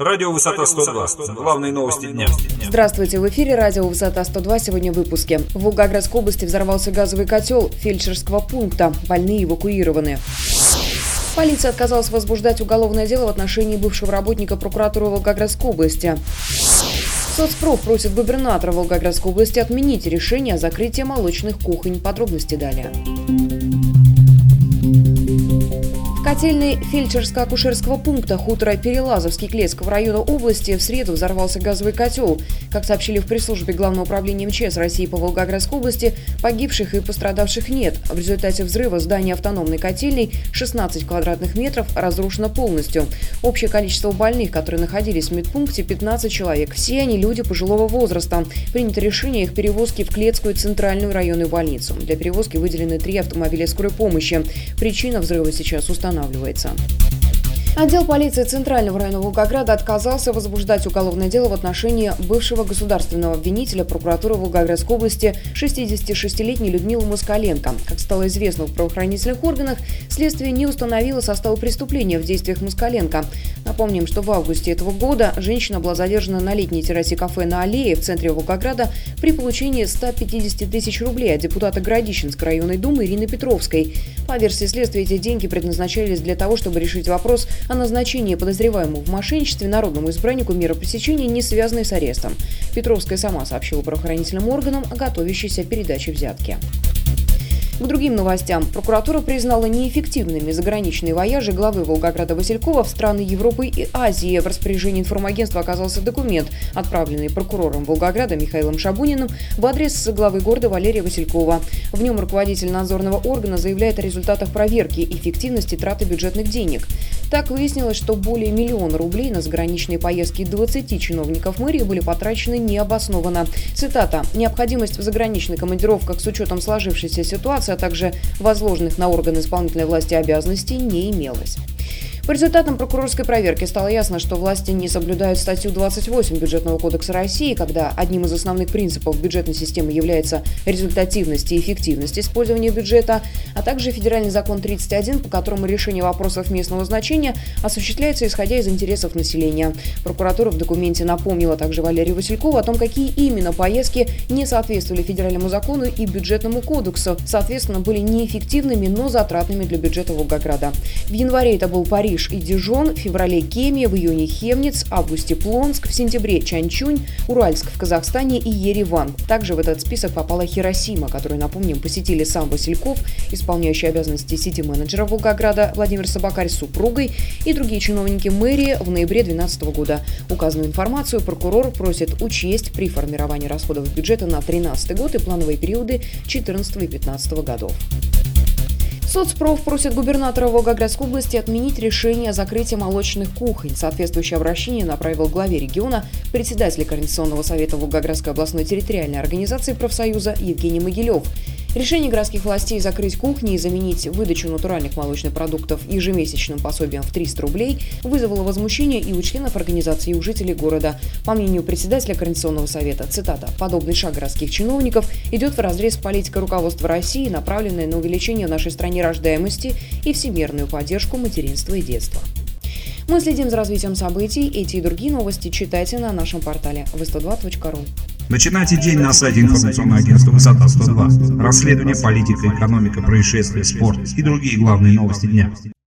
Радио «Высота 102». Главные новости дня. Здравствуйте, в эфире радио «Высота 102». Сегодня в выпуске. В Волгоградской области взорвался газовый котел фельдшерского пункта. Больные эвакуированы. Полиция отказалась возбуждать уголовное дело в отношении бывшего работника прокуратуры Волгоградской области. Соцпроф просит губернатора Волгоградской области отменить решение о закрытии молочных кухонь. Подробности далее. Котельной фельдшерско-акушерского пункта хутора Перелазовский Клецкого района области в среду взорвался газовый котел. Как сообщили в пресс-службе Главного управления МЧС России по Волгоградской области, погибших и пострадавших нет. В результате взрыва здание автономной котельной 16 квадратных метров разрушено полностью. Общее количество больных, которые находились в медпункте, 15 человек. Все они люди пожилого возраста. Принято решение их перевозки в Клецкую центральную районную больницу. Для перевозки выделены три автомобиля скорой помощи. Причина взрыва сейчас установлена Ludson. Отдел полиции Центрального района Волгограда отказался возбуждать уголовное дело в отношении бывшего государственного обвинителя прокуратуры Волгоградской области 66-летней Людмилы Москаленко. Как стало известно в правоохранительных органах, следствие не установило состава преступления в действиях Москаленко. Напомним, что в августе этого года женщина была задержана на летней террасе кафе на Аллее в центре Волгограда при получении 150 тысяч рублей от депутата Городищенской районной думы Ирины Петровской. По версии следствия, эти деньги предназначались для того, чтобы решить вопрос о назначении подозреваемого в мошенничестве народному избраннику меры пресечения, не связанной с арестом. Петровская сама сообщила правоохранительным органам о готовящейся передаче взятки. К другим новостям. Прокуратура признала неэффективными заграничные вояжи главы Волгограда Василькова в страны Европы и Азии. В распоряжении информагентства оказался документ, отправленный прокурором Волгограда Михаилом Шабуниным в адрес главы города Валерия Василькова. В нем руководитель надзорного органа заявляет о результатах проверки эффективности траты бюджетных денег. Так выяснилось, что более миллиона рублей на заграничные поездки 20 чиновников мэрии были потрачены необоснованно. Цитата. «Необходимость в заграничных командировках с учетом сложившейся ситуации, а также возложенных на органы исполнительной власти обязанностей не имелось». По результатам прокурорской проверки стало ясно, что власти не соблюдают статью 28 Бюджетного кодекса России, когда одним из основных принципов бюджетной системы является результативность и эффективность использования бюджета, а также федеральный закон 31, по которому решение вопросов местного значения осуществляется исходя из интересов населения. Прокуратура в документе напомнила также Валерию Василькову о том, какие именно поездки не соответствовали федеральному закону и бюджетному кодексу, соответственно, были неэффективными, но затратными для бюджета Волгограда. В январе это был Париж, Париж и Дижон, в феврале Кемия, в июне Хемниц, августе Плонск, в сентябре Чанчунь, Уральск в Казахстане и Ереван. Также в этот список попала Хиросима, которую, напомним, посетили сам Васильков, исполняющий обязанности сити-менеджера Волгограда Владимир Собакарь с супругой и другие чиновники мэрии в ноябре 2012 года. Указанную информацию прокурор просит учесть при формировании расходов бюджета на 2013 год и плановые периоды 2014 и 2015 годов. Соцпроф просит губернатора Волгоградской области отменить решение о закрытии молочных кухонь. Соответствующее обращение направил главе региона председатель Координационного совета Волгоградской областной территориальной организации профсоюза Евгений Могилев. Решение городских властей закрыть кухни и заменить выдачу натуральных молочных продуктов ежемесячным пособием в 300 рублей вызвало возмущение и у членов организации, и у жителей города. По мнению председателя Координационного совета, цитата, «подобный шаг городских чиновников идет в разрез с политикой руководства России, направленной на увеличение в нашей стране рождаемости и всемирную поддержку материнства и детства». Мы следим за развитием событий. Эти и другие новости читайте на нашем портале v102.ru. Начинайте день на сайте информационного агентства «Высота 102». Расследование, политика, экономика, происшествия, спорт и другие главные новости дня.